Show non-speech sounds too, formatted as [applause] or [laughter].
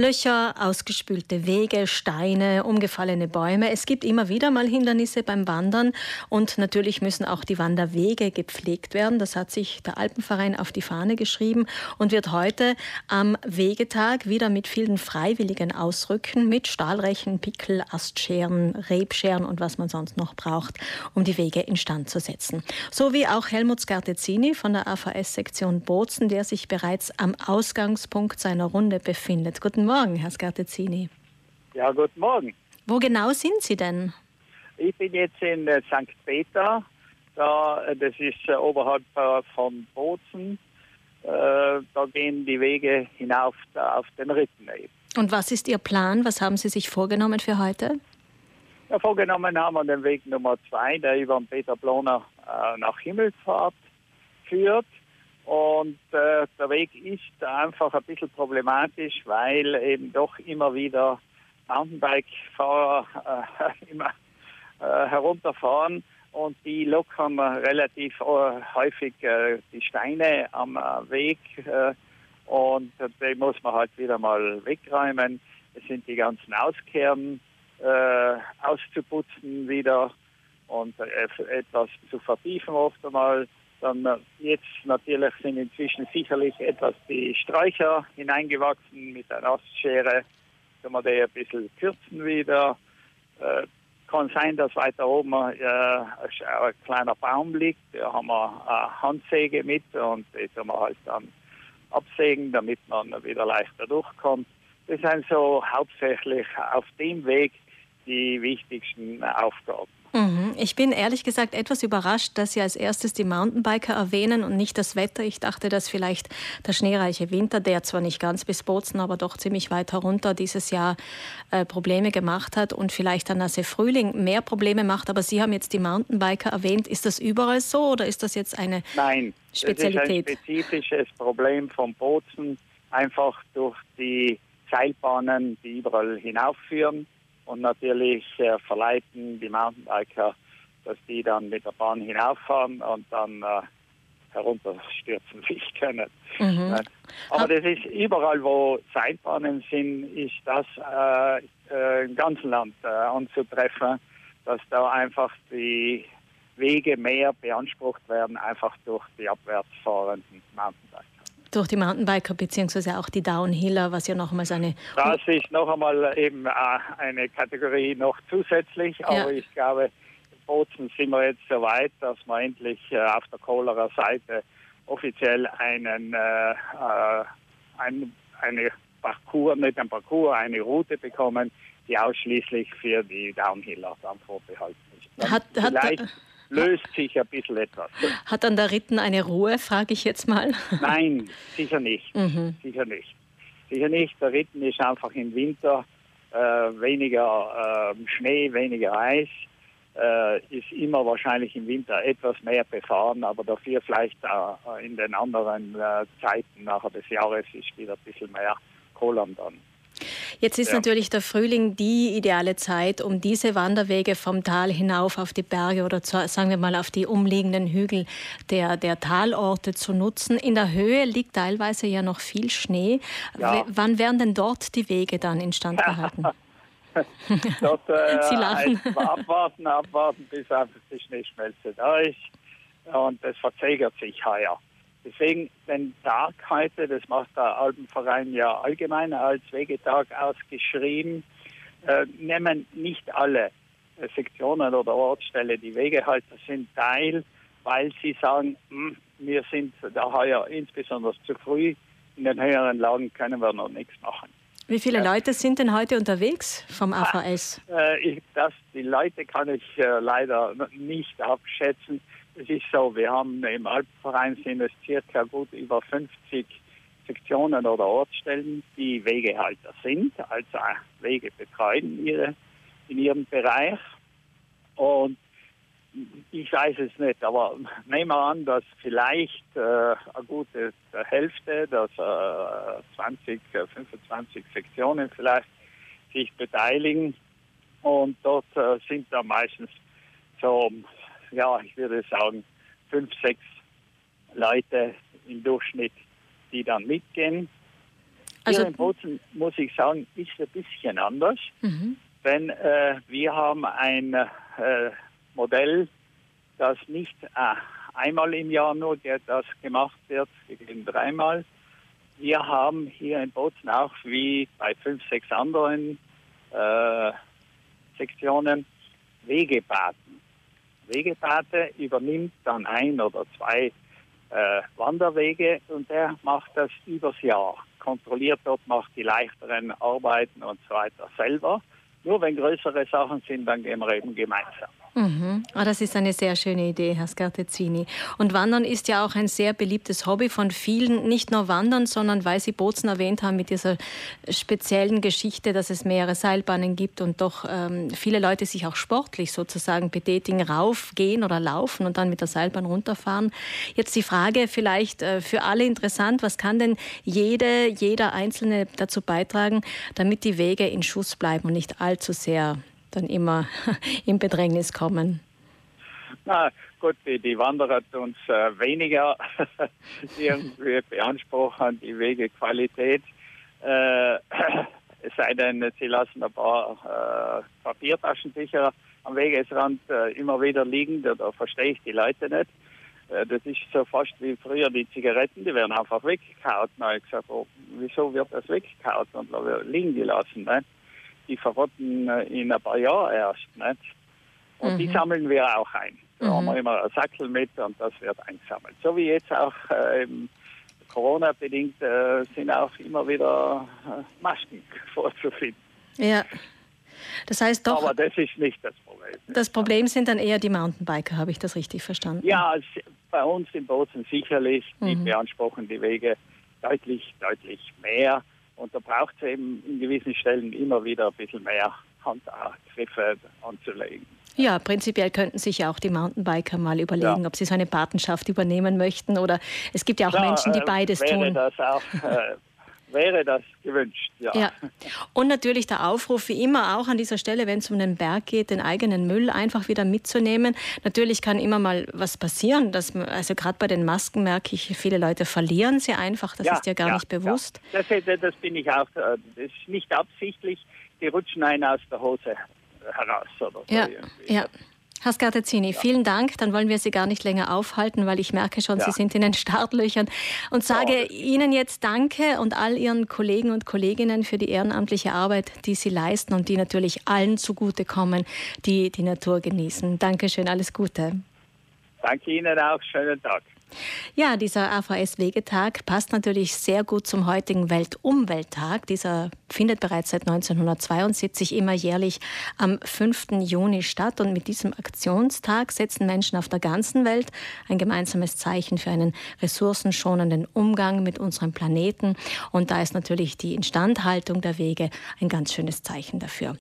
Löcher, ausgespülte Wege, Steine, umgefallene Bäume. Es gibt immer wieder mal Hindernisse beim Wandern und natürlich müssen auch die Wanderwege gepflegt werden. Das hat sich der Alpenverein auf die Fahne geschrieben und wird heute am Wegetag wieder mit vielen Freiwilligen ausrücken, mit Stahlrechen, Pickel, Astscheren, Rebscheren und was man sonst noch braucht, um die Wege instand zu setzen. So wie auch Helmut Scartezzini von der AVS-Sektion Bozen, der sich bereits am Ausgangspunkt seiner Runde befindet. Guten Morgen, Herr Scartezzini. Ja, guten Morgen. Wo genau sind Sie denn? Ich bin jetzt in äh, St. Peter. Da, äh, das ist äh, oberhalb von Bozen. Da gehen die Wege hinauf auf den Ritten. Und was ist Ihr Plan? Was haben Sie sich vorgenommen für heute? Ja, vorgenommen haben wir den Weg Nummer zwei, der über den Peter Bloner nach Himmelfahrt führt. Und äh, der Weg ist einfach ein bisschen problematisch, weil eben doch immer wieder Mountainbike-Fahrer äh, [laughs] immer äh, herunterfahren und die lockern relativ äh, häufig äh, die Steine am äh, Weg und die muss man halt wieder mal wegräumen. Es sind die ganzen Auskehren auszuputzen wieder und etwas zu vertiefen oft einmal dann jetzt natürlich sind inzwischen sicherlich etwas die Sträucher hineingewachsen mit einer Astschere. Können wir die ein bisschen kürzen wieder. Äh, kann sein, dass weiter oben äh, ein kleiner Baum liegt. Da haben wir eine Handsäge mit und die können wir halt dann absägen, damit man wieder leichter durchkommt. Das sind so hauptsächlich auf dem Weg die wichtigsten Aufgaben. Mhm. Ich bin ehrlich gesagt etwas überrascht, dass Sie als erstes die Mountainbiker erwähnen und nicht das Wetter. Ich dachte, dass vielleicht der schneereiche Winter, der zwar nicht ganz bis Bozen, aber doch ziemlich weit herunter dieses Jahr äh, Probleme gemacht hat und vielleicht der nasse Frühling mehr Probleme macht. Aber Sie haben jetzt die Mountainbiker erwähnt. Ist das überall so oder ist das jetzt eine Nein, Spezialität? Das ist ein spezifisches Problem von Bozen, einfach durch die Seilbahnen, die überall hinaufführen und natürlich äh, verleiten die Mountainbiker, dass die dann mit der Bahn hinauffahren und dann äh, herunterstürzen [laughs] sich können. Mhm. Aber das ist überall, wo Seilbahnen sind, ist das äh, äh, im ganzen Land äh, anzutreffen, dass da einfach die Wege mehr beansprucht werden, einfach durch die abwärts fahrenden Mountainbiker durch die Mountainbiker beziehungsweise auch die Downhiller, was ja nochmals eine. Das ist noch einmal eben äh, eine Kategorie noch zusätzlich, aber ja. ich glaube, in Bozen sind wir jetzt so weit, dass wir endlich äh, auf der Kohlerer Seite offiziell einen, äh, äh, ein, eine Parcours, nicht ein Parcours, eine Route bekommen, die ausschließlich für die Downhiller dann vorbehalten ist. Dann hat, hat, löst sich ein bisschen etwas. Hat dann der Ritten eine Ruhe, frage ich jetzt mal? Nein, sicher nicht. [laughs] Mhm. Sicher nicht. Sicher nicht. Der Ritten ist einfach im Winter äh, weniger äh, Schnee, weniger Eis. Äh, ist immer wahrscheinlich im Winter etwas mehr befahren, aber dafür vielleicht äh, in den anderen äh, Zeiten nachher des Jahres ist wieder ein bisschen mehr Kohlern dann. Jetzt ist ja. natürlich der Frühling die ideale Zeit, um diese Wanderwege vom Tal hinauf auf die Berge oder zu, sagen wir mal auf die umliegenden Hügel der, der Talorte zu nutzen. In der Höhe liegt teilweise ja noch viel Schnee. Ja. wann werden denn dort die Wege dann instand gehalten? [laughs] [laughs] dort, äh, Sie lachen. Abwarten, abwarten, bis einfach die Schneeschmelze da ist. Und es verzögert sich heuer. Deswegen den Tag heute, das macht der Alpenverein ja allgemein als Wegetag ausgeschrieben, äh, nehmen nicht alle äh, Sektionen oder Ortsstelle, die Wegehalter sind teil, weil sie sagen, mh, hm, wir sind da heuer insbesondere zu früh, in den höheren Lagen können wir noch nichts machen. Wie viele. Leute sind denn heute unterwegs vom AVS? Ah, äh, ich, das, die Leute kann ich äh, leider nicht abschätzen. Es ist so, wir haben im Alpenverein sind es circa gut über 50 Sektionen oder Ortsstellen, die Wegehalter sind, also Wege betreuen ihre, in ihrem Bereich. Und ich weiß es nicht, aber nehmen wir an, dass vielleicht äh, eine gute Hälfte, dass äh, 20, 25 Sektionen vielleicht sich beteiligen. Und dort äh, sind da meistens so ja, ich würde sagen, fünf, sechs Leute im Durchschnitt, die dann mitgehen. Also, Hier in Bozen, muss ich sagen, ist ein bisschen anders. Mhm. Denn äh, wir haben ein äh, Modell, das nicht äh, einmal im Jahr nur das gemacht wird, wir dreimal. Wir haben hier in Bozen auch wie bei fünf, sechs anderen äh, Sektionen Wegepaten. Wegepate übernimmt dann ein oder zwei äh, Wanderwege und der macht das übers Jahr. Kontrolliert dort, macht die leichteren Arbeiten und so weiter selber. Nur wenn größere Sachen sind, dann gehen wir eben gemeinsam. Mhm. Oh, das ist eine sehr schöne Idee, Herr Scartezzini. Und Wandern ist ja auch ein sehr beliebtes Hobby von vielen. Nicht nur Wandern, sondern weil Sie Bozen erwähnt haben mit dieser speziellen Geschichte, dass es mehrere Seilbahnen gibt und doch ähm, viele Leute sich auch sportlich sozusagen betätigen, raufgehen oder laufen und dann mit der Seilbahn runterfahren. Jetzt die Frage vielleicht äh, für alle interessant, was kann denn jede, jeder Einzelne dazu beitragen, damit die Wege in Schuss bleiben und nicht allzu sehr dann immer [laughs] in Bedrängnis kommen? Na gut, die, die Wanderer uns äh, weniger [laughs] irgendwie beanspruchen, die Wegequalität. Äh, es sei denn, sie lassen ein paar äh, Papiertaschentücher am Wegesrand äh, immer wieder liegen, da, da verstehe ich die Leute nicht. Äh, das ist so fast wie früher die Zigaretten, die werden einfach weggekaut. Na, ich gesagt, oh, wieso wird das weggekaut und liegen gelassen? Nicht? Die verrotten äh, in ein paar Jahren erst. Nicht? Und mhm. die sammeln wir auch ein. Da mhm. haben wir immer einen Sackel mit und das wird eingesammelt. So wie jetzt auch äh, Corona-bedingt äh, sind auch immer wieder äh, Masken [laughs] vorzufinden. Ja. Das heißt doch. Aber das ist nicht das Problem. Das Problem sind dann eher die Mountainbiker, habe ich das richtig verstanden? Ja, bei uns in Bozen sicherlich. Die mhm. beanspruchen die Wege deutlich, deutlich mehr. Und da braucht es eben in gewissen Stellen immer wieder ein bisschen mehr Handgriffe anzulegen. Ja, prinzipiell könnten sich ja auch die Mountainbiker mal überlegen, ja. ob sie so eine Patenschaft übernehmen möchten. Oder es gibt ja auch ja, Menschen, die äh, beides wäre tun. Das auch, äh, wäre das gewünscht, ja. ja. Und natürlich der Aufruf, wie immer auch an dieser Stelle, wenn es um den Berg geht, den eigenen Müll einfach wieder mitzunehmen. Natürlich kann immer mal was passieren. Dass, also gerade bei den Masken merke ich, viele Leute verlieren sie einfach. Das ja, ist ja gar ja, nicht bewusst. Das, das, bin ich auch. Äh, das ist nicht absichtlich. Die rutschen einen aus der Hose heraus. Oder so ja, ja. Herr Scartezzini, ja. vielen Dank. Dann wollen wir Sie gar nicht länger aufhalten, weil ich merke schon, ja. Sie sind in den Startlöchern. Und sage ja. Ihnen jetzt Danke und all Ihren Kollegen und Kolleginnen für die ehrenamtliche Arbeit, die Sie leisten und die natürlich allen zugutekommen, die die Natur genießen. Dankeschön, alles Gute. Danke Ihnen auch. Schönen Tag. Ja, dieser AVS-Wegetag passt natürlich sehr gut zum heutigen Weltumwelttag. Dieser findet bereits seit 1972 immer jährlich am 5. Juni statt. Und mit diesem Aktionstag setzen Menschen auf der ganzen Welt ein gemeinsames Zeichen für einen ressourcenschonenden Umgang mit unserem Planeten. Und da ist natürlich die Instandhaltung der Wege ein ganz schönes Zeichen dafür.